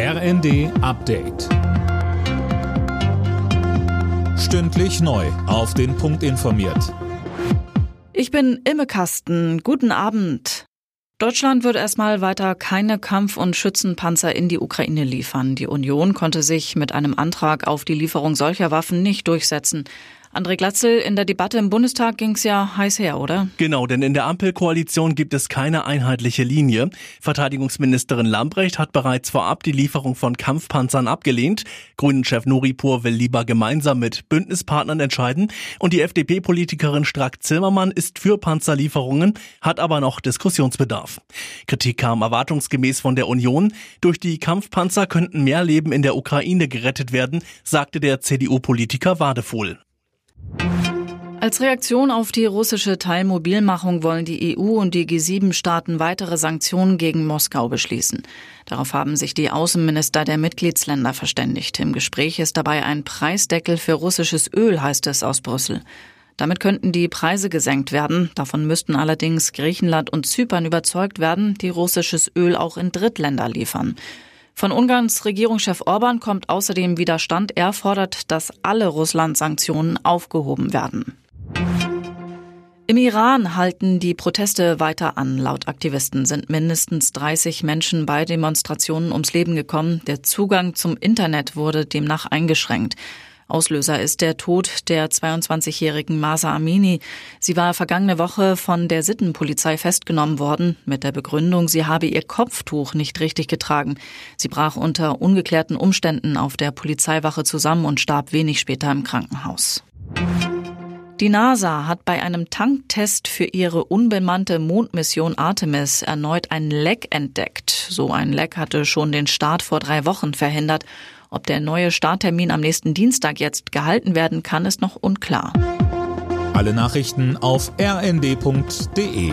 RND Update. Stündlich neu. Auf den Punkt informiert. Ich bin Imme Kasten. Guten Abend. Deutschland wird erstmal weiter keine Kampf- und Schützenpanzer in die Ukraine liefern. Die Union konnte sich mit einem Antrag auf die Lieferung solcher Waffen nicht durchsetzen. André Glatzel, in der Debatte im Bundestag ging es ja heiß her, oder? Genau, denn in der Ampelkoalition gibt es keine einheitliche Linie. Verteidigungsministerin Lambrecht hat bereits vorab die Lieferung von Kampfpanzern abgelehnt. Grünen-Chef Noripur will lieber gemeinsam mit Bündnispartnern entscheiden. Und die FDP-Politikerin Strack-Zimmermann ist für Panzerlieferungen, hat aber noch Diskussionsbedarf. Kritik kam erwartungsgemäß von der Union. Durch die Kampfpanzer könnten mehr Leben in der Ukraine gerettet werden, sagte der CDU-Politiker Wadefuhl. Als Reaktion auf die russische Teilmobilmachung wollen die EU und die G7-Staaten weitere Sanktionen gegen Moskau beschließen. Darauf haben sich die Außenminister der Mitgliedsländer verständigt. Im Gespräch ist dabei ein Preisdeckel für russisches Öl, heißt es aus Brüssel. Damit könnten die Preise gesenkt werden. Davon müssten allerdings Griechenland und Zypern überzeugt werden, die russisches Öl auch in Drittländer liefern. Von Ungarns Regierungschef Orban kommt außerdem Widerstand. Er fordert, dass alle Russland-Sanktionen aufgehoben werden. Im Iran halten die Proteste weiter an. Laut Aktivisten sind mindestens 30 Menschen bei Demonstrationen ums Leben gekommen. Der Zugang zum Internet wurde demnach eingeschränkt. Auslöser ist der Tod der 22-jährigen Masa Amini. Sie war vergangene Woche von der Sittenpolizei festgenommen worden, mit der Begründung, sie habe ihr Kopftuch nicht richtig getragen. Sie brach unter ungeklärten Umständen auf der Polizeiwache zusammen und starb wenig später im Krankenhaus. Die NASA hat bei einem Tanktest für ihre unbemannte Mondmission Artemis erneut ein Leck entdeckt. So ein Leck hatte schon den Start vor drei Wochen verhindert. Ob der neue Starttermin am nächsten Dienstag jetzt gehalten werden kann, ist noch unklar. Alle Nachrichten auf rnd.de